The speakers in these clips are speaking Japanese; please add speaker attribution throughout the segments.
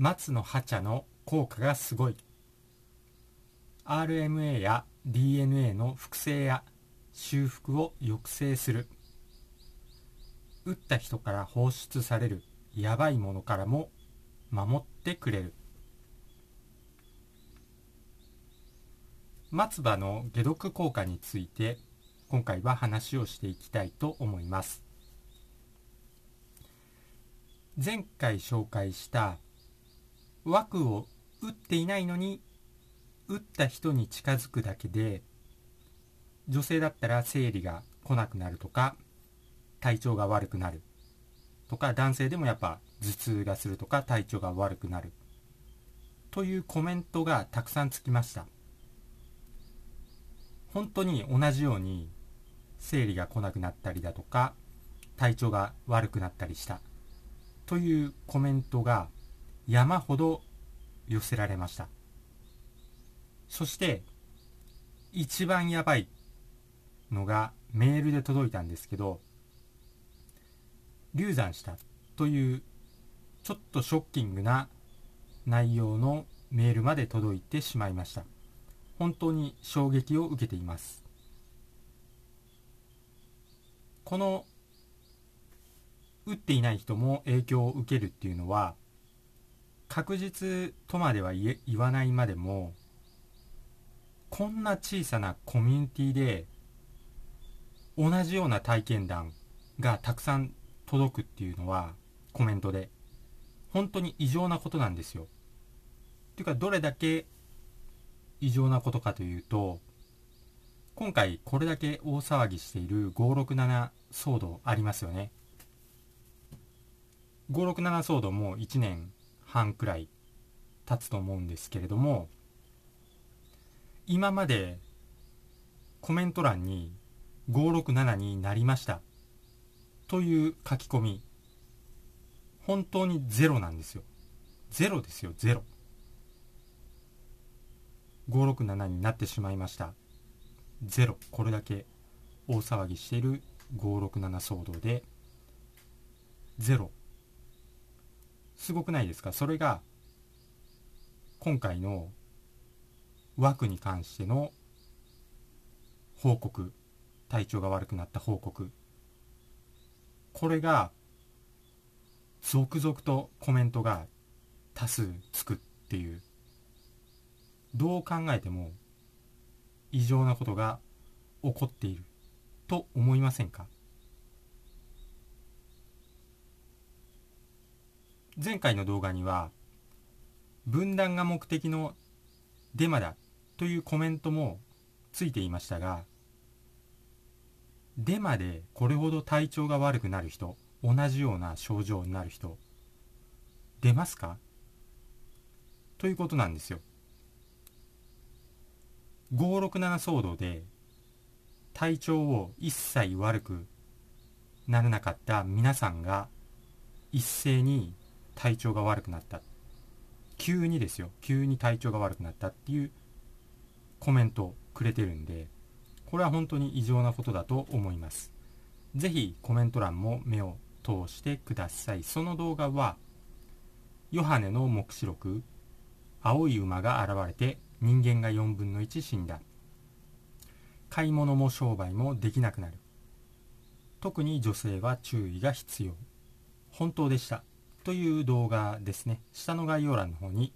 Speaker 1: 松の葉茶の効果がすごい。RMA や DNA の複製や修復を抑制する。打った人から放出されるやばいものからも守ってくれる。松葉の解毒効果について今回は話をしていきたいと思います。前回紹介した枠を打っていないのに打った人に近づくだけで女性だったら生理が来なくなるとか体調が悪くなるとか男性でもやっぱ頭痛がするとか体調が悪くなるというコメントがたくさんつきました。本当に同じように生理が来なくなったりだとか体調が悪くなったりしたというコメントが山ほど寄せられました。そして一番やばいのがメールで届いたんですけど流産したというちょっとショッキングな内容のメールまで届いてしまいました。本当に衝撃を受けています。この打っていない人も影響を受けるっていうのは確実とまでは言え言わないまでもこんな小さなコミュニティで同じような体験談がたくさん届くっていうのはコメントで本当に異常なことなんですよ。っていうかどれだけ異常なことかというと今回これだけ大騒ぎしている567騒動ありますよね。567騒動も1年半くらい経つと思うんですけれども今までコメント欄に567になりましたという書き込み本当にゼロなんですよ。ゼロですよゼロ。567になってしまいました。ゼロ。これだけ大騒ぎしている567騒動でゼロ。すごくないですか？それが今回の枠に関しての報告体調が悪くなった報告。これが続々とコメントが多数つくっていう。どう考えても異常なことが起こっていると思いませんか？前回の動画には分断が目的のデマだというコメントもついていましたがデマでこれほど体調が悪くなる人同じような症状になる人出ますか？ということなんですよ。567騒動で体調を一切悪くならなかった皆さんが一斉に体調が悪くなった。急にですよ。急に体調が悪くなったっていうコメントをくれてるんでこれは本当に異常なことだと思います。是非コメント欄も目を通してください。その動画はヨハネの黙示録青い馬が現れて人間が4分の1死んだ。買い物も商売もできなくなる。特に女性は注意が必要。本当でした。という動画ですね。下の概要欄の方に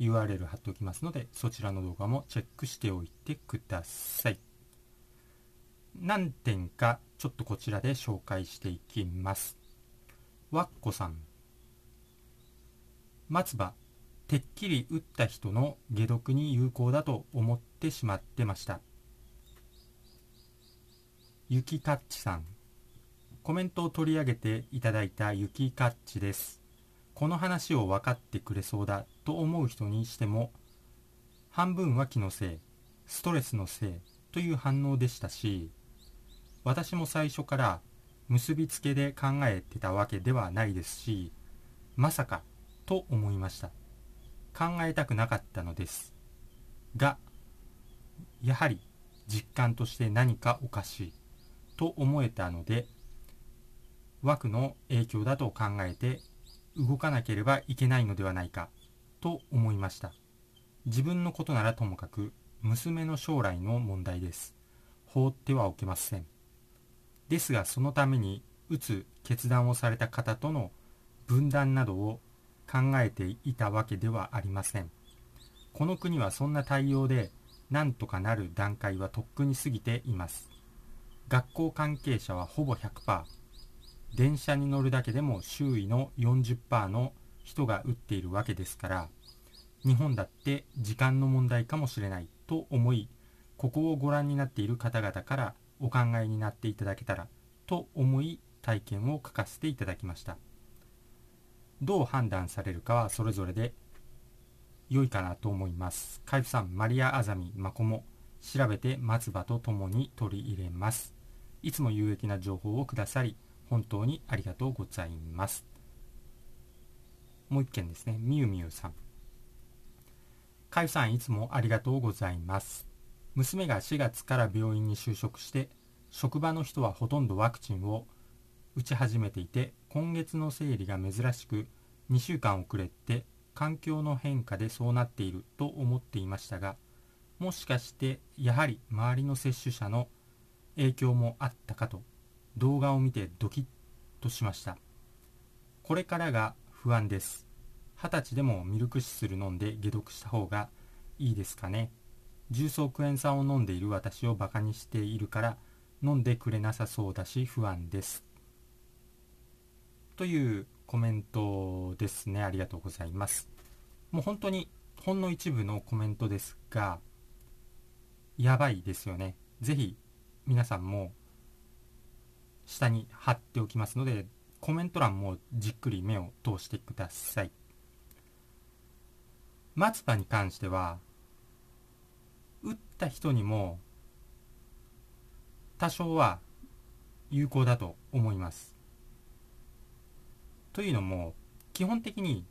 Speaker 1: URL 貼っておきますのでそちらの動画もチェックしておいてください。何点かちょっとこちらで紹介していきます。わっこさん。松葉てっきり打った人の解毒に有効だと思ってしまってました。ゆきかっちさん。コメントを取り上げていただいたゆきかっちです。この話を分かってくれそうだと思う人にしても半分は気のせいストレスのせいという反応でしたし私も最初から結びつけで考えてたわけではないですしまさかと思いました。考えたくなかったのです。がやはり実感として何かおかしいと思えたので枠の影響だと考えて動かなければいけないのではないかと思いました。自分のことならともかく娘の将来の問題です。放ってはおけません。ですがそのために打つ決断をされた方との分断などを考えていたわけではありません。この国はそんな対応で何とかなる段階はとっくに過ぎています。学校関係者はほぼ100%電車に乗るだけでも周囲の40%の人が打っているわけですから日本だって時間の問題かもしれないと思いここをご覧になっている方々からお考えになっていただけたらと思い体験を書かせていただきました。どう判断されるかはそれぞれで良いかなと思います。海部さんマリア・アザミ・マコモ調べて松葉とともに取り入れます。いつも有益な情報をくださり本当にありがとうございます。もう一件ですね。みゆみゆさん。かゆさんいつもありがとうございます。娘が4月から病院に就職して職場の人はほとんどワクチンを打ち始めていて今月の生理が珍しく2週間遅れて環境の変化でそうなっていると思っていましたがもしかしてやはり周りの接種者の影響もあったかと動画を見てドキッとしました。これからが不安です。二十歳でもミルクシスル飲んで解毒した方がいいですかね。重曹クエン酸を飲んでいる私をバカにしているから飲んでくれなさそうだし不安です。というコメントですね。ありがとうございます。もう本当にほんの一部のコメントですがやばいですよね。ぜひ皆さんも下に貼っておきますのでコメント欄もじっくり目を通してください。松葉に関しては打った人にも多少は有効だと思います。というのも基本的に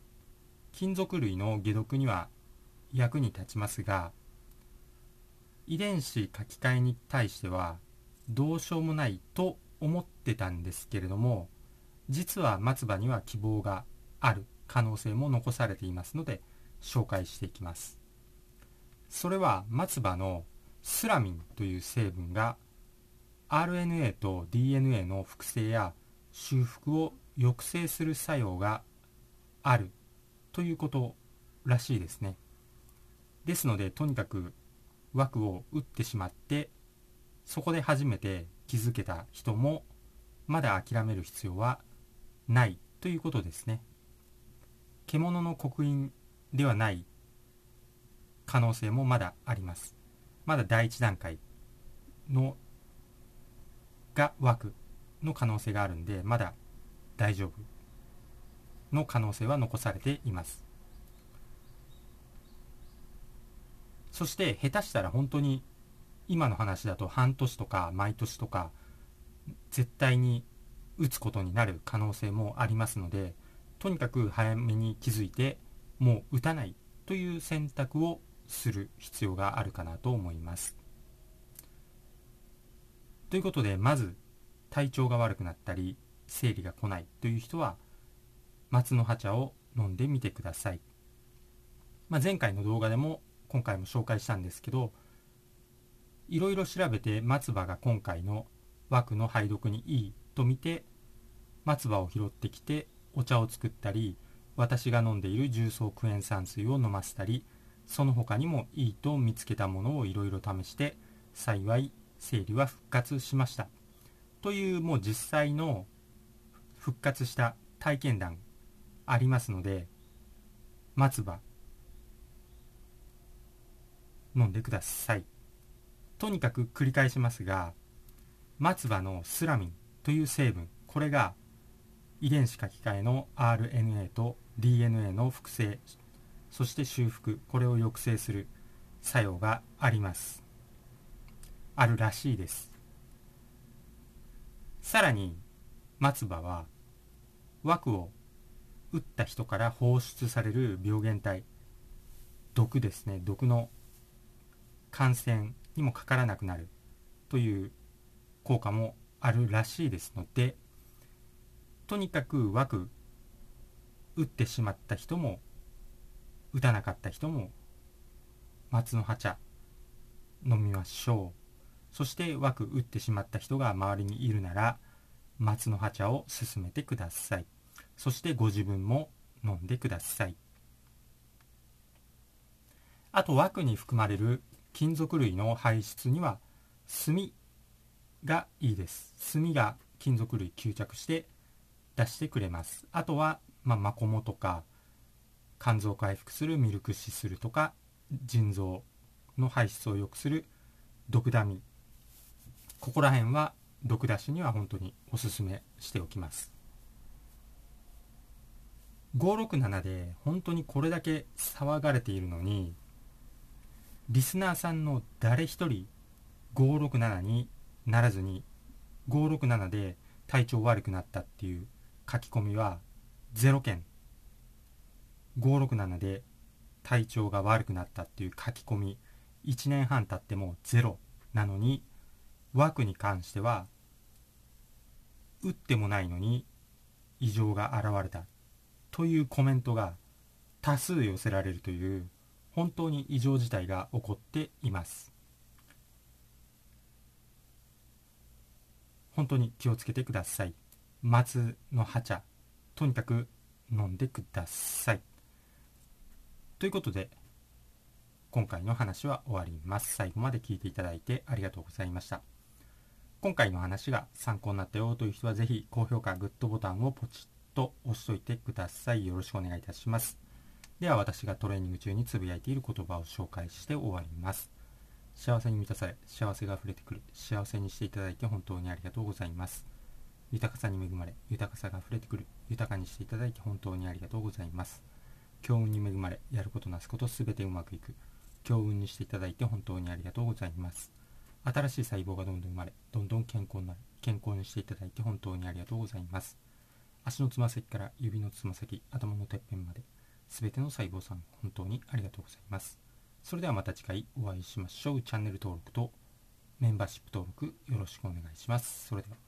Speaker 1: 金属類の解毒には役に立ちますが遺伝子書き換えに対してはどうしようもないと思ってたんですけれども実は松葉には希望がある可能性も残されていますので紹介していきます。それは松葉のスラミンという成分が RNA と DNA の複製や修復を抑制する作用があるということらしいですね。ですのでとにかく枠を打ってしまってそこで初めて気づけた人もまだ諦める必要はないということですね。獣の刻印ではない可能性もまだあります。まだ第一段階のが枠の可能性があるんでまだ大丈夫の可能性は残されています。そして下手したら本当に今の話だと半年とか毎年とか絶対に打つことになる可能性もありますのでとにかく早めに気づいてもう打たないという選択をする必要があるかなと思います。ということでまず体調が悪くなったり生理が来ないという人は松の葉茶を飲んでみてください。まあ、前回の動画でも今回も紹介したんですけどいろいろ調べて松葉が今回の枠の拝読にいいと見て松葉を拾ってきてお茶を作ったり私が飲んでいる重曹クエン酸水を飲ませたりその他にもいいと見つけたものをいろいろ試して幸い生理は復活しましたというもう実際の復活した体験談ありますので松葉飲んでください。とにかく繰り返しますが松葉のスラミンという成分これが遺伝子書き換えの RNA と DNA の複製そして修復これを抑制する作用があります。あるらしいです。さらに松葉は枠を打った人から放出される病原体毒ですね。毒の感染にもかからなくなるという効果もあるらしいですのでとにかく枠打ってしまった人も打たなかった人も松の葉茶飲みましょう。そして枠打ってしまった人が周りにいるなら松の葉茶を進めてください。そしてご自分も飲んでください。あと枠に含まれる金属類の排出には炭がいいです。炭が金属類吸着して出してくれます。あとは、まあ、マコモとか肝臓回復するミルクシスルとか腎臓の排出を良くする毒ダミここら辺は毒出しには本当におすすめしておきます。567で本当にこれだけ騒がれているのにリスナーさんの誰一人567にならずに567で体調悪くなったっていう書き込みは0件。567で体調が悪くなったっていう書き込み1年半経ってもゼロなのに枠に関しては打ってもないのに異常が現れたというコメントが多数寄せられるという本当に異常事態が起こっています。本当に気をつけてください。松の葉茶とにかく飲んでください。ということで今回の話は終わります。最後まで聞いていただいてありがとうございました。今回の話が参考になったよという人はぜひ高評価グッドボタンをポチッと押しといてください。よろしくお願いいたします。では私がトレーニング中につぶやいている言葉を紹介して終わります。幸せに満たされ幸せが溢れてくる。幸せにしていただいて本当にありがとうございます。豊かさに恵まれ豊かさが溢れてくる。豊かにしていただいて本当にありがとうございます。強運に恵まれやることなすことすべてうまくいく。強運にしていただいて本当にありがとうございます。新しい細胞がどんどん生まれどんどん健康になる。健康にしていただいて本当にありがとうございます。足のつま先から指のつま先頭のてっぺんまで全ての細胞さん本当にありがとうございます。それではまた次回お会いしましょう。チャンネル登録とメンバーシップ登録よろしくお願いします。それでは。